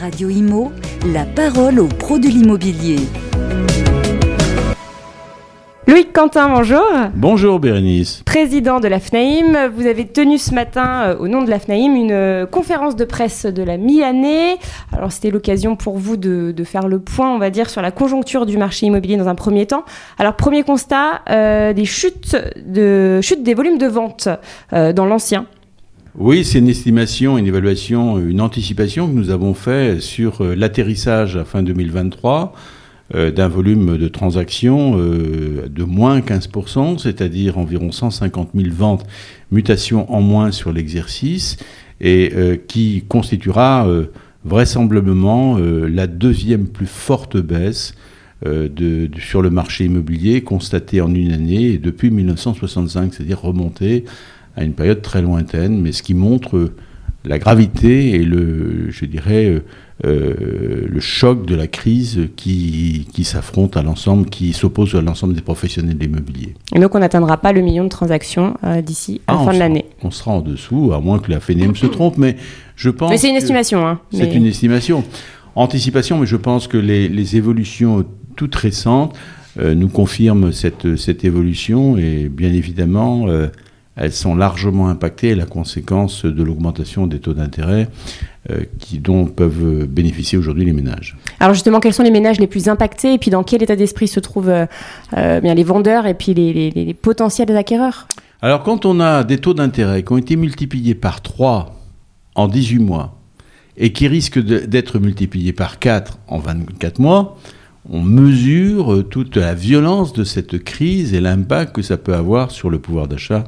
Radio Imo, la parole aux pros de l'immobilier. Loïc Quentin, bonjour. Bonjour Bérénice. Président de la FNAIM, vous avez tenu ce matin, euh, au nom de la FNAIM, une euh, conférence de presse de la mi-année. Alors c'était l'occasion pour vous de, faire le point, on va dire, sur la conjoncture du marché immobilier dans un premier temps. Alors premier constat, euh, des chutes, de, chutes des volumes de vente dans l'ancien. Oui, c'est une estimation, une évaluation, une anticipation que nous avons fait sur l'atterrissage à fin 2023 euh, d'un volume de transactions euh, de moins 15%, c'est-à-dire environ 150 000 ventes, mutations en moins sur l'exercice, et euh, qui constituera vraisemblablement la deuxième plus forte baisse sur le marché immobilier constatée en une année depuis 1965, c'est-à-dire remontée à une période très lointaine, mais ce qui montre la gravité et le, je dirais, euh, le choc de la crise qui, qui s'affronte à l'ensemble, qui s'oppose à l'ensemble des professionnels de l'immobilier. Et donc on n'atteindra pas le million de transactions euh, d'ici à la ah, fin de l'année. On sera en dessous, à moins que la FNM se trompe, mais je pense. Mais c'est une estimation. Hein, c'est une estimation. Anticipation, mais je pense que les, les évolutions toutes récentes euh, nous confirment cette, cette évolution et bien évidemment elles sont largement impactées la conséquence de l'augmentation des taux d'intérêt euh, qui, dont peuvent bénéficier aujourd'hui les ménages. Alors justement, quels sont les ménages les plus impactés et puis dans quel état d'esprit se trouvent euh, euh, bien les vendeurs et puis les, potentiels acquéreurs? Alors quand on a des taux d'intérêt qui ont été multipliés par 3 en 18 mois et qui risquent d'être multipliés par 4 en 24 mois, on mesure toute la violence de cette crise et l'impact que ça peut avoir sur le pouvoir d'achat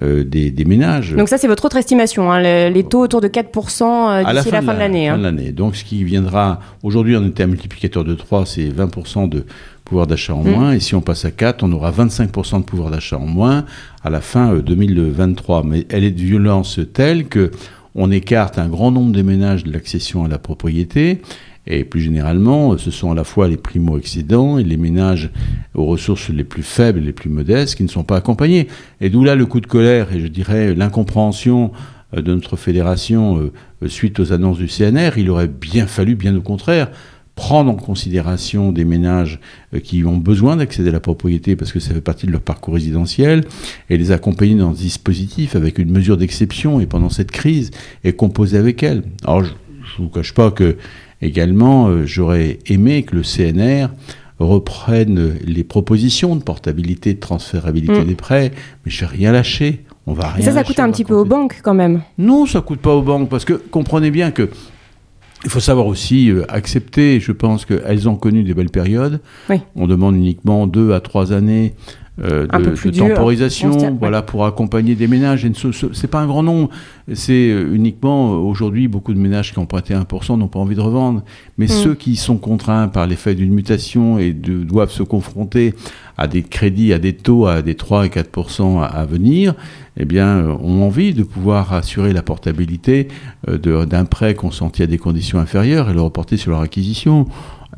euh, des, ménages. Donc ça, c'est votre autre estimation, hein, les, taux autour de 4% euh, d'ici la, fin de l'année. Hein. Donc ce qui viendra, aujourd'hui on était un multiplicateur de 3, c'est 20% de pouvoir d'achat en mm. moins, et si on passe à 4, on aura 25% de pouvoir d'achat en moins à la fin 2023. Euh, Mais elle est de violence telle que on écarte un grand nombre de ménages de l'accession à la propriété, et plus généralement, ce sont à la fois les primo-excédents et les ménages aux ressources les plus faibles les plus modestes qui ne sont pas accompagnés. Et d'où là le coup de colère et je dirais l'incompréhension euh, de notre fédération euh, suite aux annonces du CNR. Il aurait bien fallu, bien au contraire, prendre en considération des ménages euh, qui ont besoin d'accéder à la propriété parce que ça fait partie de leur parcours résidentiel et les accompagner dans ce dispositif avec une mesure d'exception et pendant cette crise et composer avec elle. Alors je ne vous cache pas que Également, euh, j'aurais aimé que le CNR reprenne les propositions de portabilité, de transférabilité mm. des prêts, mais je n'ai rien lâché. On va rien. ça, ça coûte un petit peu aux banques quand même. Non, ça coûte pas aux banques parce que comprenez bien que il faut savoir aussi euh, accepter. Je pense qu'elles ont connu des belles périodes. On demande uniquement deux à trois années euh, de, temporisation, voilà, pour accompagner des ménages. C'est pas un grand nombre. C'est euh, uniquement euh, aujourd'hui beaucoup de ménages qui ont prêté 1% n'ont pas envie de revendre. Mais mm. ceux qui sont contraints par l'effet d'une mutation et de, doivent se confronter à des crédits, à des taux à des 3 et 4% à, venir, eh bien, ont envie de pouvoir assurer la portabilité d'un prêt consenti à des conditions inférieures et le reporter sur leur acquisition.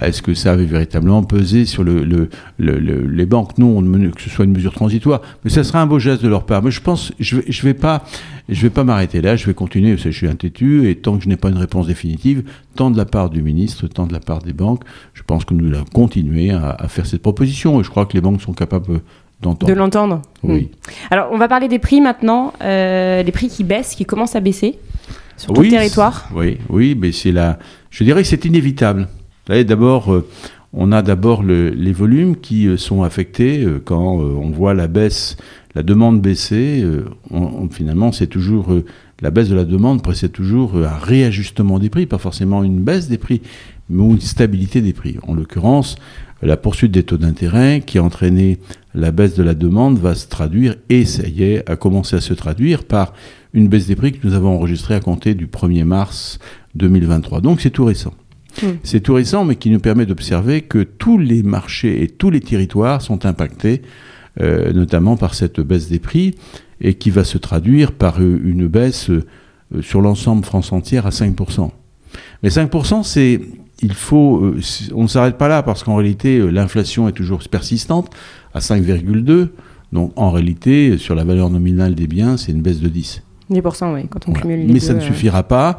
Est-ce que ça avait véritablement pesé sur le, les banques? Non, que ce soit une mesure transitoire. Mais ça sera un beau geste de leur part. Mais je pense, je ne vais, je vais pas, je vais pas m'arrêter là. Je vais continuer. Je suis un têtu et tant que je n'ai pas une réponse définitive, tant de la part du ministre, tant de la part des banques, je pense que nous allons continuer à, faire cette proposition. Et je crois que les banques sont capables d'entendre. De l'entendre. Oui. Hmm. Alors, on va parler des prix maintenant. Euh, les prix qui baissent, qui commencent à baisser sur tout le territoire. Oui, oui, mais c'est là. Je dirais que c'est inévitable d'abord, euh, on a d'abord les volumes qui euh, sont affectés euh, quand on voit la baisse, la demande baisser. finalement, c'est toujours la baisse de la demande précède toujours un réajustement des prix, pas forcément une baisse des prix, mais une stabilité des prix. En l'occurrence, la poursuite des taux d'intérêt qui a entraîné la baisse de la demande va se traduire, et ça y est, a commencé à se traduire par une baisse des prix que nous avons enregistrée à compter du 1er mars 2023. Donc c'est tout récent. Hmm. C'est tout récent, mais qui nous permet d'observer que tous les marchés et tous les territoires sont impactés, euh, notamment par cette baisse des prix, et qui va se traduire par une baisse euh, sur l'ensemble France entière à 5%. Mais 5%, c'est, il faut, euh, on ne s'arrête pas là parce qu'en réalité, l'inflation est toujours persistante à 5,2. Donc en réalité, sur la valeur nominale des biens, c'est une baisse de 10. 10%, oui, quand on cumule les Mais ça ne suffira pas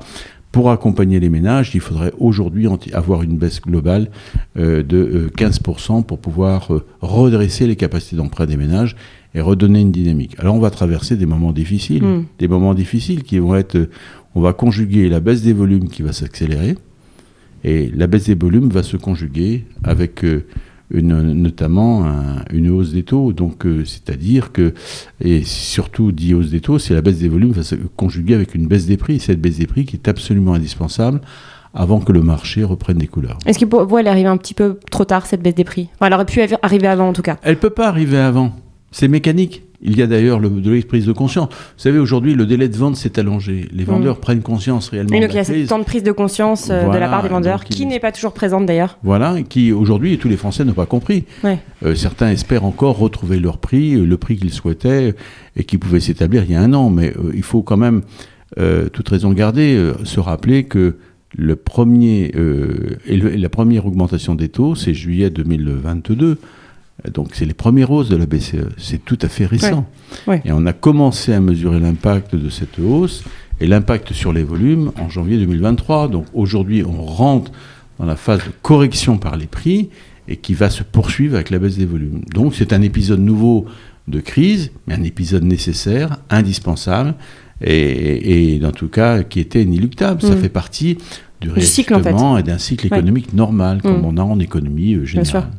pour accompagner les ménages, il faudrait aujourd'hui avoir une baisse globale euh, de 15% pour pouvoir redresser les capacités d'emprunt des ménages et redonner une dynamique. Alors on va traverser des moments difficiles, hmm. des moments difficiles qui vont être, on va conjuguer la baisse des volumes qui va s'accélérer, et la baisse des volumes va se conjuguer avec une, notamment une hausse des taux. Donc, euh, c'est-à-dire que, et surtout dit hausse des taux, c'est la baisse des volumes va se conjuguer avec une baisse des prix. Cette baisse des prix qui est absolument indispensable avant que le marché reprenne des couleurs. Est-ce que pour vous, elle arrive un petit peu trop tard, cette baisse des prix? Elle aurait pu arriver avant, en tout cas. Elle peut pas arriver avant. C'est mécanique. Il y a d'ailleurs de l'exprise de conscience. Vous savez, aujourd'hui, le délai de vente s'est allongé. Les mm. vendeurs prennent conscience réellement. Et donc, il y a ce temps de prise de conscience euh, de la part des vendeurs, qui n'est pas toujours présente d'ailleurs. Voilà, qui aujourd'hui, tous les Français n'ont pas compris. Euh, certains espèrent encore retrouver leur prix, euh, le prix qu'ils souhaitaient et qui pouvait s'établir il y a un an. Mais il faut quand même, toute raison garder, se rappeler que le premier, la première augmentation des taux, c'est juillet 2022. Donc c'est les premières hausses de la BCE. C'est tout à fait récent. Et on a commencé à mesurer l'impact de cette hausse et l'impact sur les volumes en janvier 2023. Donc aujourd'hui, on rentre dans la phase de correction par les prix et qui va se poursuivre avec la baisse des volumes. Donc c'est un épisode nouveau de crise, mais un épisode nécessaire, indispensable, et, dans tout cas qui était inéluctable. Ça mm. fait partie du, cycle et d'un cycle économique normal, comme mm. on a en économie euh, générale.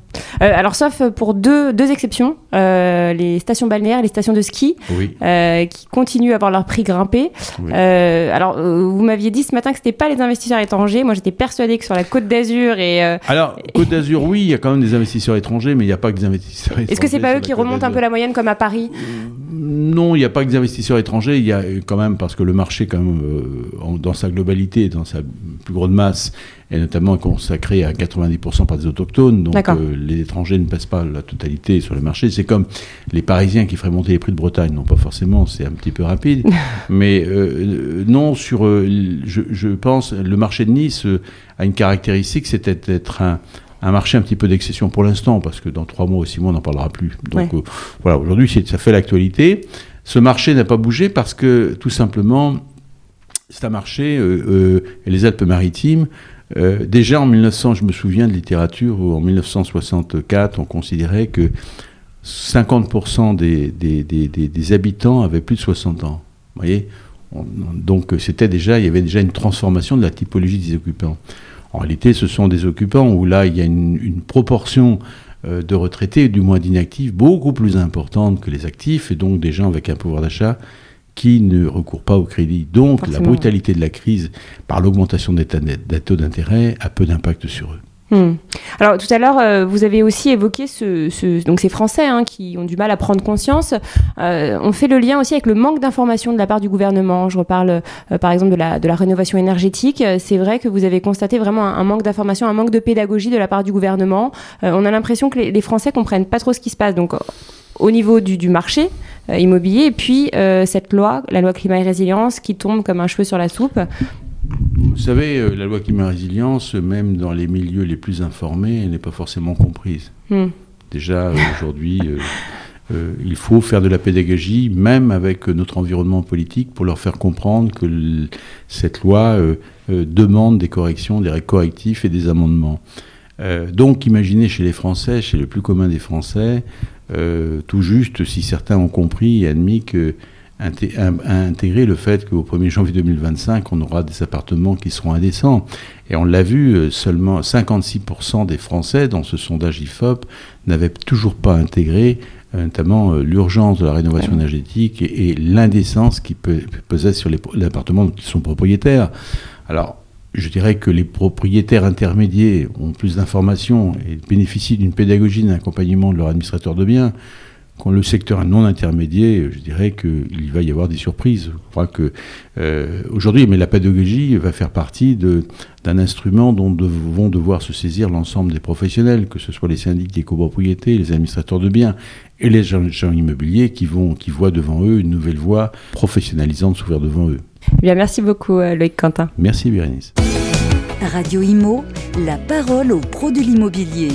Euh, alors, sauf pour deux, deux exceptions, euh, les stations balnéaires et les stations de ski, qui continuent à avoir leur prix grimpé. alors, vous m'aviez dit ce matin que ce n'était pas les investisseurs étrangers. Moi, j'étais persuadé que sur la Côte d'Azur et... alors, Côte d'Azur, oui, il y a quand même des investisseurs étrangers, mais il n'y a pas que des investisseurs étrangers. Est-ce que c'est pas eux qui remontent un peu la moyenne comme à Paris Non, il n'y a pas que des investisseurs étrangers. Il y a quand même, parce que le marché, quand même, dans sa globalité, dans sa plus grande masse, et notamment consacré à 90% par des autochtones. Donc euh, les étrangers ne passent pas la totalité sur le marché. C'est comme les Parisiens qui feraient monter les prix de Bretagne. Non, pas forcément, c'est un petit peu rapide. mais euh, non, sur, euh, je, je, pense, le marché de Nice a une caractéristique, c'était d'être un, un marché un petit peu d'exception pour l'instant, parce que dans trois mois ou six mois, on n'en parlera plus. Donc voilà, aujourd'hui, ça fait l'actualité. Ce marché n'a pas bougé parce que tout simplement, c'est un marché, et les Alpes-Maritimes euh, déjà en 1900, je me souviens de littérature où en 1964, on considérait que 50% des, habitants avaient plus de 60 ans. Vous voyez? Donc c'était déjà, il y avait déjà une transformation de la typologie des occupants. En réalité, ce sont des occupants où là, il y a une, une proportion euh, de retraités, du moins d'inactifs, beaucoup plus importante que les actifs, et donc des gens avec un pouvoir d'achat qui ne recourent pas au crédit. Donc la brutalité de la crise par l'augmentation des taux d'intérêt a peu d'impact sur eux. Hmm. Alors tout à l'heure, euh, vous avez aussi évoqué ce, donc ces Français hein, qui ont du mal à prendre conscience. Euh, on fait le lien aussi avec le manque d'information de la part du gouvernement. Je reparle euh, par exemple de la, de la rénovation énergétique. C'est vrai que vous avez constaté vraiment un, manque d'information, un manque de pédagogie de la part du gouvernement. on a l'impression que les, les, Français comprennent pas trop ce qui se passe. Donc au niveau du, marché euh, immobilier, et puis euh, cette loi, la loi climat et résilience, qui tombe comme un cheveu sur la soupe. Vous savez, euh, la loi climat et résilience, même dans les milieux les plus informés, n'est pas forcément comprise. Hmm. Déjà, aujourd'hui, il faut faire de la pédagogie, même avec notre environnement politique, pour leur faire comprendre que cette loi demande des corrections, des correctifs et des amendements. donc, imaginez chez les Français, chez le plus commun des Français, euh, tout juste si certains ont compris et admis que intégrer le fait qu'au 1er janvier 2025, on aura des appartements qui seront indécents. Et on l'a vu, euh, seulement 56% des Français, dans ce sondage IFOP, n'avaient toujours pas intégré euh, notamment l'urgence de la rénovation énergétique et, l'indécence qui peut peser sur appartements dont ils sont propriétaires. Alors, je dirais que les propriétaires intermédiaires ont plus d'informations et bénéficient d'une pédagogie, d'un accompagnement de leur administrateur de biens. Quand le secteur non intermédiaire, je dirais qu'il va y avoir des surprises. Je crois que euh, aujourd'hui, mais la pédagogie va faire partie d'un instrument dont vont devoir se saisir l'ensemble des professionnels, que ce soit les syndics des copropriétés, les administrateurs de biens et les gens, immobiliers qui vont, qui voient devant eux une nouvelle voie professionnalisante s'ouvrir devant eux. Bien, merci beaucoup, euh, Loïc Quentin. Merci, Bérénice. Radio Imo, la parole aux pros de l'immobilier.